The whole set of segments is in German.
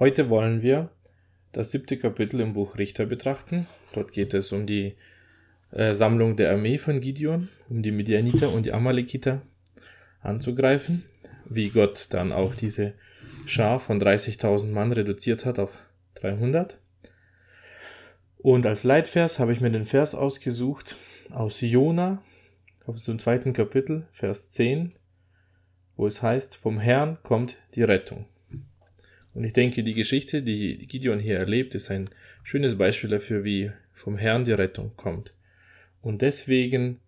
Heute wollen wir das siebte Kapitel im Buch Richter betrachten. Dort geht es um die äh, Sammlung der Armee von Gideon, um die Midianiter und die Amalekiter anzugreifen, wie Gott dann auch diese Schar von 30.000 Mann reduziert hat auf 300. Und als Leitvers habe ich mir den Vers ausgesucht aus Jona, aus dem zweiten Kapitel, Vers 10, wo es heißt, vom Herrn kommt die Rettung. Und ich denke, die Geschichte, die Gideon hier erlebt, ist ein schönes Beispiel dafür, wie vom Herrn die Rettung kommt. Und deswegen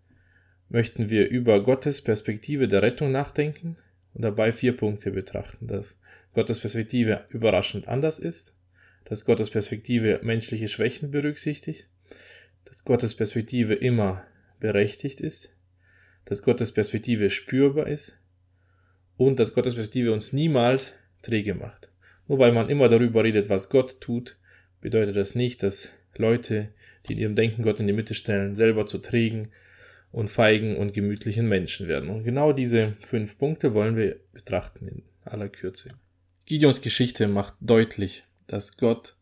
möchten wir über Gottes Perspektive der Rettung nachdenken und dabei vier Punkte betrachten, dass Gottes Perspektive überraschend anders ist, dass Gottes Perspektive menschliche Schwächen berücksichtigt, dass Gottes Perspektive immer berechtigt ist, dass Gottes Perspektive spürbar ist und dass Gottes Perspektive uns niemals träge macht. Nur weil man immer darüber redet, was Gott tut, bedeutet das nicht, dass Leute, die in ihrem Denken Gott in die Mitte stellen, selber zu trägen und feigen und gemütlichen Menschen werden. Und genau diese fünf Punkte wollen wir betrachten in aller Kürze. Gideons Geschichte macht deutlich, dass Gott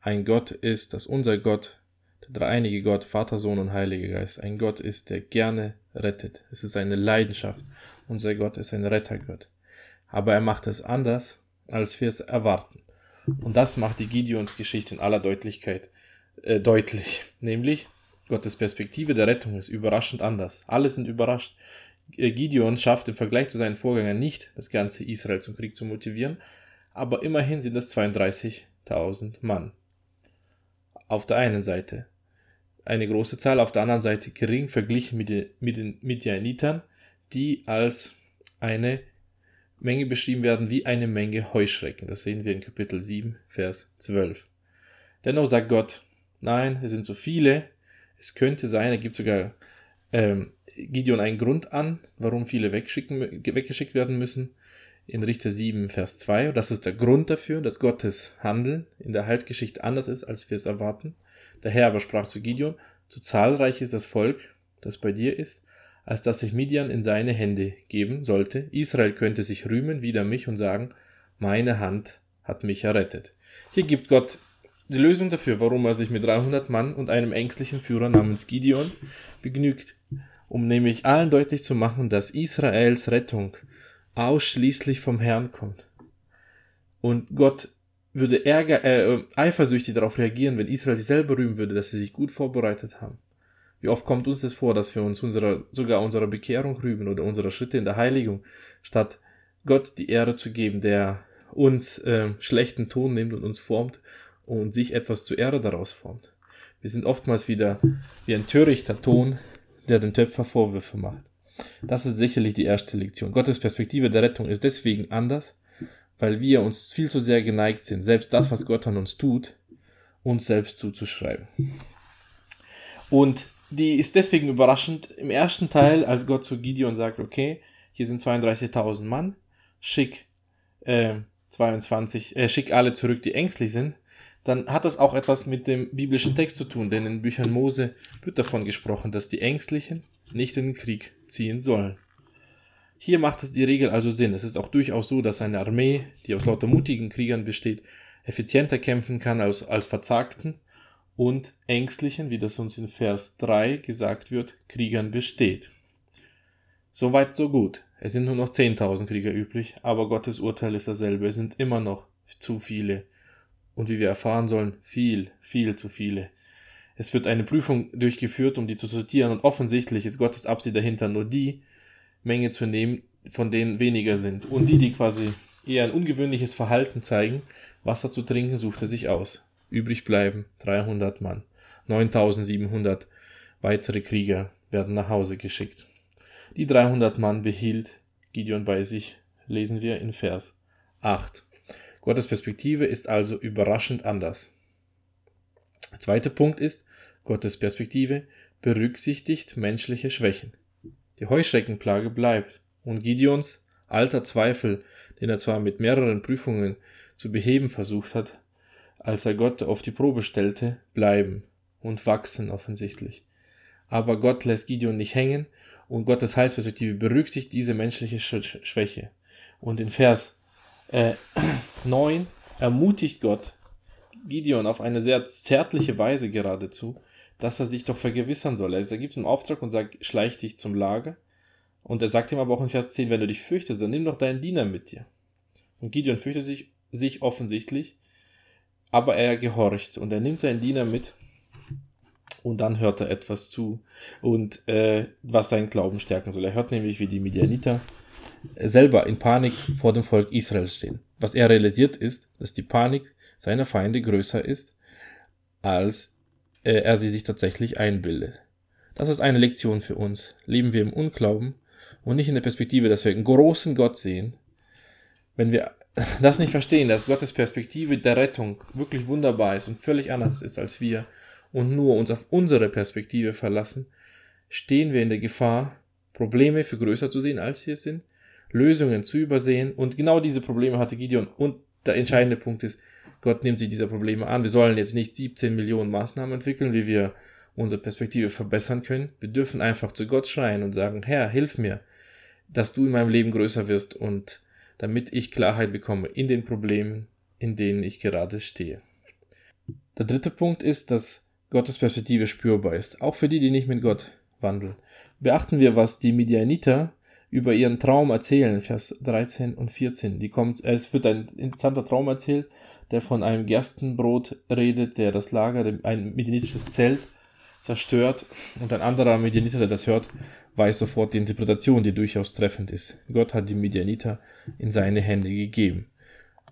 ein Gott ist, dass unser Gott, der dreieinige Gott, Vater, Sohn und Heiliger Geist, ein Gott ist, der gerne rettet. Es ist eine Leidenschaft. Unser Gott ist ein Rettergott. Aber er macht es anders, als wir es erwarten. Und das macht die Gideons Geschichte in aller Deutlichkeit äh, deutlich. Nämlich, Gottes Perspektive der Rettung ist überraschend anders. Alle sind überrascht. Äh, Gideon schafft im Vergleich zu seinen Vorgängern nicht, das ganze Israel zum Krieg zu motivieren, aber immerhin sind es 32.000 Mann. Auf der einen Seite eine große Zahl, auf der anderen Seite gering verglichen mit den, mit den Midianitern, die als eine Menge beschrieben werden wie eine Menge Heuschrecken. Das sehen wir in Kapitel 7, Vers 12. Dennoch sagt Gott, nein, es sind so viele, es könnte sein, er gibt sogar ähm, Gideon einen Grund an, warum viele weggeschickt werden müssen in Richter 7, Vers 2. Und das ist der Grund dafür, dass Gottes Handeln in der Heilsgeschichte anders ist, als wir es erwarten. Der Herr aber sprach zu Gideon, zu zahlreich ist das Volk, das bei dir ist, als dass ich Midian in seine Hände geben sollte. Israel könnte sich rühmen wider mich und sagen, meine Hand hat mich errettet. Hier gibt Gott die Lösung dafür, warum er sich mit 300 Mann und einem ängstlichen Führer namens Gideon begnügt, um nämlich allen deutlich zu machen, dass Israels Rettung ausschließlich vom Herrn kommt. Und Gott würde ärger, äh, eifersüchtig darauf reagieren, wenn Israel sich selber rühmen würde, dass sie sich gut vorbereitet haben. Wie oft kommt uns das vor, dass wir uns unserer, sogar unserer Bekehrung rühmen oder unserer Schritte in der Heiligung, statt Gott die Ehre zu geben, der uns äh, schlechten Ton nimmt und uns formt und sich etwas zur Ehre daraus formt. Wir sind oftmals wieder wie ein törichter Ton, der dem Töpfer Vorwürfe macht. Das ist sicherlich die erste Lektion. Gottes Perspektive der Rettung ist deswegen anders, weil wir uns viel zu sehr geneigt sind, selbst das, was Gott an uns tut, uns selbst zuzuschreiben. Und die ist deswegen überraschend. Im ersten Teil, als Gott zu Gideon sagt, okay, hier sind 32.000 Mann, schick äh, 22, äh, schick alle zurück, die ängstlich sind, dann hat das auch etwas mit dem biblischen Text zu tun, denn in Büchern Mose wird davon gesprochen, dass die Ängstlichen nicht in den Krieg ziehen sollen. Hier macht es die Regel also Sinn. Es ist auch durchaus so, dass eine Armee, die aus lauter mutigen Kriegern besteht, effizienter kämpfen kann als, als verzagten und ängstlichen, wie das uns in Vers 3 gesagt wird, Kriegern besteht. Soweit so gut. Es sind nur noch 10.000 Krieger üblich, aber Gottes Urteil ist dasselbe. Es sind immer noch zu viele. Und wie wir erfahren sollen, viel, viel zu viele. Es wird eine Prüfung durchgeführt, um die zu sortieren, und offensichtlich ist Gottes Absicht dahinter, nur die Menge zu nehmen, von denen weniger sind. Und die, die quasi eher ein ungewöhnliches Verhalten zeigen, Wasser zu trinken, sucht er sich aus. Übrig bleiben 300 Mann. 9700 weitere Krieger werden nach Hause geschickt. Die 300 Mann behielt Gideon bei sich, lesen wir in Vers 8. Gottes Perspektive ist also überraschend anders. Der zweite Punkt ist, Gottes Perspektive berücksichtigt menschliche Schwächen. Die Heuschreckenplage bleibt und Gideons alter Zweifel, den er zwar mit mehreren Prüfungen zu beheben versucht hat, als er Gott auf die Probe stellte, bleiben und wachsen offensichtlich. Aber Gott lässt Gideon nicht hängen und Gottes Heilsperspektive berücksichtigt diese menschliche Schwäche. Und in Vers äh, 9 ermutigt Gott Gideon auf eine sehr zärtliche Weise geradezu, dass er sich doch vergewissern soll. Er gibt ihm Auftrag und sagt, schleich dich zum Lager. Und er sagt ihm aber auch in Vers 10, wenn du dich fürchtest, dann nimm doch deinen Diener mit dir. Und Gideon fürchtet sich, sich offensichtlich, aber er gehorcht und er nimmt seinen Diener mit und dann hört er etwas zu und äh, was seinen Glauben stärken soll. Er hört nämlich, wie die Midianiter selber in Panik vor dem Volk Israel stehen. Was er realisiert ist, dass die Panik seiner Feinde größer ist, als äh, er sie sich tatsächlich einbildet. Das ist eine Lektion für uns. Leben wir im Unglauben und nicht in der Perspektive, dass wir einen großen Gott sehen. Wenn wir das nicht verstehen, dass Gottes Perspektive der Rettung wirklich wunderbar ist und völlig anders ist als wir und nur uns auf unsere Perspektive verlassen, stehen wir in der Gefahr, Probleme für größer zu sehen, als sie es sind, Lösungen zu übersehen und genau diese Probleme hatte Gideon und der entscheidende Punkt ist, Gott nimmt sich dieser Probleme an. Wir sollen jetzt nicht 17 Millionen Maßnahmen entwickeln, wie wir unsere Perspektive verbessern können. Wir dürfen einfach zu Gott schreien und sagen, Herr, hilf mir, dass du in meinem Leben größer wirst und damit ich Klarheit bekomme in den Problemen, in denen ich gerade stehe. Der dritte Punkt ist, dass Gottes Perspektive spürbar ist, auch für die, die nicht mit Gott wandeln. Beachten wir, was die Midianiter über ihren Traum erzählen, Vers 13 und 14. Die kommt, es wird ein interessanter Traum erzählt, der von einem Gerstenbrot redet, der das Lager, ein medianitisches Zelt zerstört und ein anderer Medianiter, der das hört, weiß sofort die Interpretation, die durchaus treffend ist. Gott hat die Medianiter in seine Hände gegeben.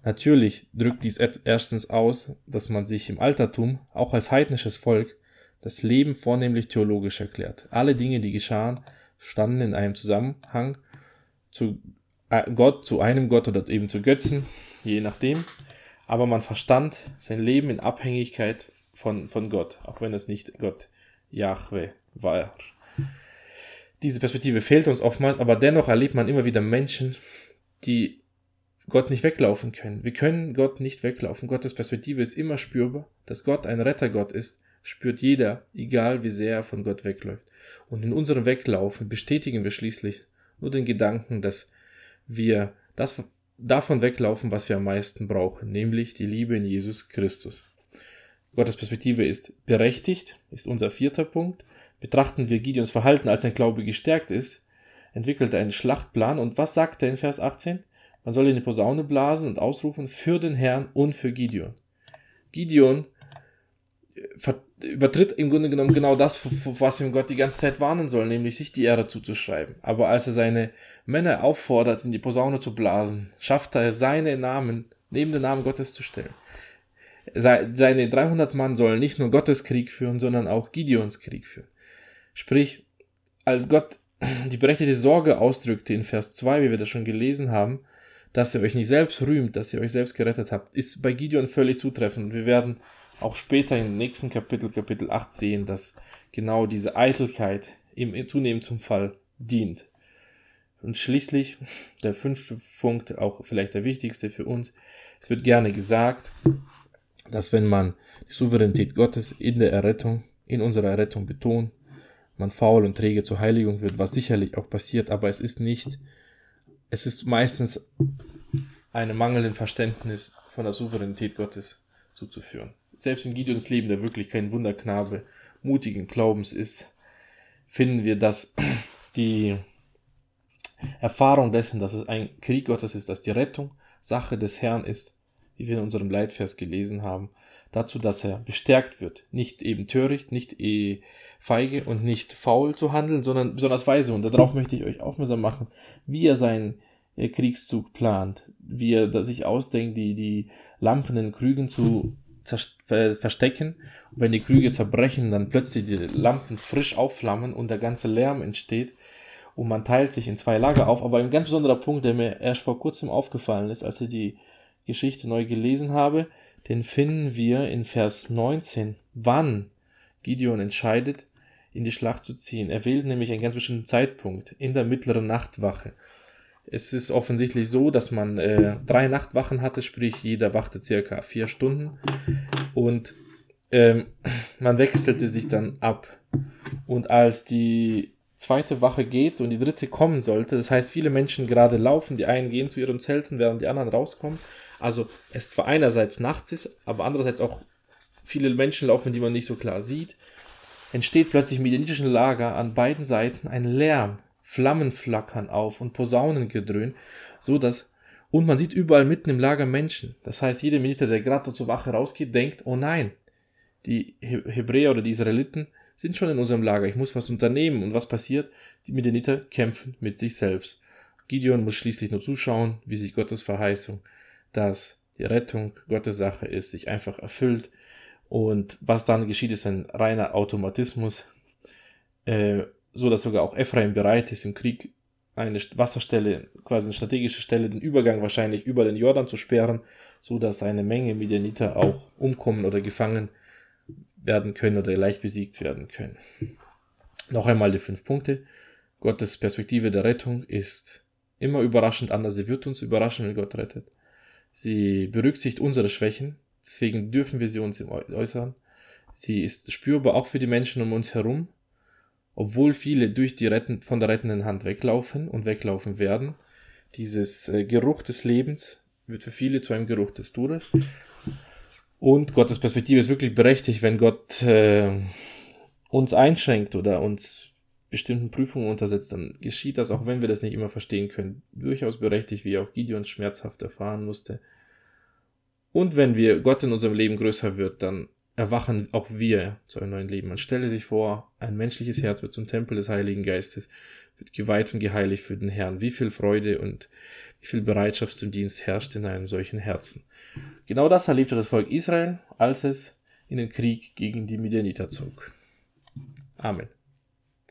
Natürlich drückt dies erstens aus, dass man sich im Altertum, auch als heidnisches Volk, das Leben vornehmlich theologisch erklärt. Alle Dinge, die geschahen, standen in einem Zusammenhang zu äh, Gott, zu einem Gott oder eben zu Götzen, je nachdem. Aber man verstand sein Leben in Abhängigkeit von, von Gott, auch wenn es nicht Gott Yahweh war. Diese Perspektive fehlt uns oftmals, aber dennoch erlebt man immer wieder Menschen, die Gott nicht weglaufen können. Wir können Gott nicht weglaufen. Gottes Perspektive ist immer spürbar. Dass Gott ein Rettergott ist, spürt jeder, egal wie sehr er von Gott wegläuft. Und in unserem Weglaufen bestätigen wir schließlich nur den Gedanken, dass wir das davon weglaufen, was wir am meisten brauchen, nämlich die Liebe in Jesus Christus. Gottes Perspektive ist berechtigt, ist unser vierter Punkt. Betrachten wir Gideons Verhalten, als sein Glaube gestärkt ist, entwickelt er einen Schlachtplan. Und was sagt er in Vers 18? Man soll in die Posaune blasen und ausrufen für den Herrn und für Gideon. Gideon übertritt im Grunde genommen genau das, was ihm Gott die ganze Zeit warnen soll, nämlich sich die Ehre zuzuschreiben. Aber als er seine Männer auffordert, in die Posaune zu blasen, schafft er seine Namen neben den Namen Gottes zu stellen. Seine 300 Mann sollen nicht nur Gottes Krieg führen, sondern auch Gideons Krieg führen. Sprich, als Gott die berechtigte Sorge ausdrückte in Vers 2, wie wir das schon gelesen haben, dass ihr euch nicht selbst rühmt, dass ihr euch selbst gerettet habt, ist bei Gideon völlig zutreffend. Wir werden auch später im nächsten Kapitel, Kapitel 8, sehen, dass genau diese Eitelkeit ihm zunehmend zum Fall dient. Und schließlich der fünfte Punkt, auch vielleicht der wichtigste für uns. Es wird gerne gesagt, dass wenn man die Souveränität Gottes in der Errettung, in unserer Errettung betont, man faul und träge zur Heiligung wird, was sicherlich auch passiert, aber es ist nicht, es ist meistens einem mangelnden Verständnis von der Souveränität Gottes zuzuführen. Selbst in Gideons Leben, der wirklich kein Wunderknabe mutigen Glaubens ist, finden wir, dass die Erfahrung dessen, dass es ein Krieg Gottes ist, dass die Rettung Sache des Herrn ist, wie wir in unserem Leitvers gelesen haben, dazu, dass er bestärkt wird, nicht eben töricht, nicht eh feige und nicht faul zu handeln, sondern besonders weise. Und darauf möchte ich euch aufmerksam machen, wie er seinen äh, Kriegszug plant, wie er sich ausdenkt, die, die Lampen in Krügen zu verstecken. Und wenn die Krüge zerbrechen, dann plötzlich die Lampen frisch aufflammen und der ganze Lärm entsteht. Und man teilt sich in zwei Lager auf. Aber ein ganz besonderer Punkt, der mir erst vor kurzem aufgefallen ist, als ich die Geschichte neu gelesen habe, den finden wir in Vers 19. Wann Gideon entscheidet, in die Schlacht zu ziehen. Er wählt nämlich einen ganz bestimmten Zeitpunkt in der mittleren Nachtwache. Es ist offensichtlich so, dass man äh, drei Nachtwachen hatte, sprich jeder wachte circa vier Stunden und ähm, man wechselte sich dann ab. Und als die zweite Wache geht und die dritte kommen sollte. Das heißt, viele Menschen gerade laufen, die einen gehen zu ihren Zelten, während die anderen rauskommen. Also es zwar einerseits nachts ist, aber andererseits auch viele Menschen laufen, die man nicht so klar sieht. Entsteht plötzlich im medianitischen Lager an beiden Seiten ein Lärm, Flammen flackern auf und Posaunengedröhn, so dass und man sieht überall mitten im Lager Menschen. Das heißt, jeder Militer, der gerade zur Wache rausgeht, denkt, oh nein, die Hebräer oder die Israeliten sind schon in unserem Lager. Ich muss was unternehmen. Und was passiert? Die Midianiter kämpfen mit sich selbst. Gideon muss schließlich nur zuschauen, wie sich Gottes Verheißung, dass die Rettung Gottes Sache ist, sich einfach erfüllt. Und was dann geschieht, ist ein reiner Automatismus, äh, so dass sogar auch Ephraim bereit ist, im Krieg eine Wasserstelle, quasi eine strategische Stelle, den Übergang wahrscheinlich über den Jordan zu sperren, so dass eine Menge Midianiter auch umkommen oder gefangen werden können oder leicht besiegt werden können. Noch einmal die fünf Punkte. Gottes Perspektive der Rettung ist immer überraschend anders. Sie wird uns überraschen, wenn Gott rettet. Sie berücksichtigt unsere Schwächen, deswegen dürfen wir sie uns äußern. Sie ist spürbar auch für die Menschen um uns herum, obwohl viele durch die retten, von der rettenden Hand weglaufen und weglaufen werden. Dieses äh, Geruch des Lebens wird für viele zu einem Geruch des Todes. Und Gottes Perspektive ist wirklich berechtigt, wenn Gott äh, uns einschränkt oder uns bestimmten Prüfungen untersetzt, dann geschieht das, auch wenn wir das nicht immer verstehen können, durchaus berechtigt, wie auch Gideon schmerzhaft erfahren musste. Und wenn wir Gott in unserem Leben größer wird, dann erwachen auch wir zu einem neuen Leben. Man stelle sich vor, ein menschliches Herz wird zum Tempel des Heiligen Geistes, wird geweiht und geheiligt für den Herrn. Wie viel Freude und wie viel Bereitschaft zum Dienst herrscht in einem solchen Herzen. Genau das erlebte das Volk Israel, als es in den Krieg gegen die Midianiter zog. Amen.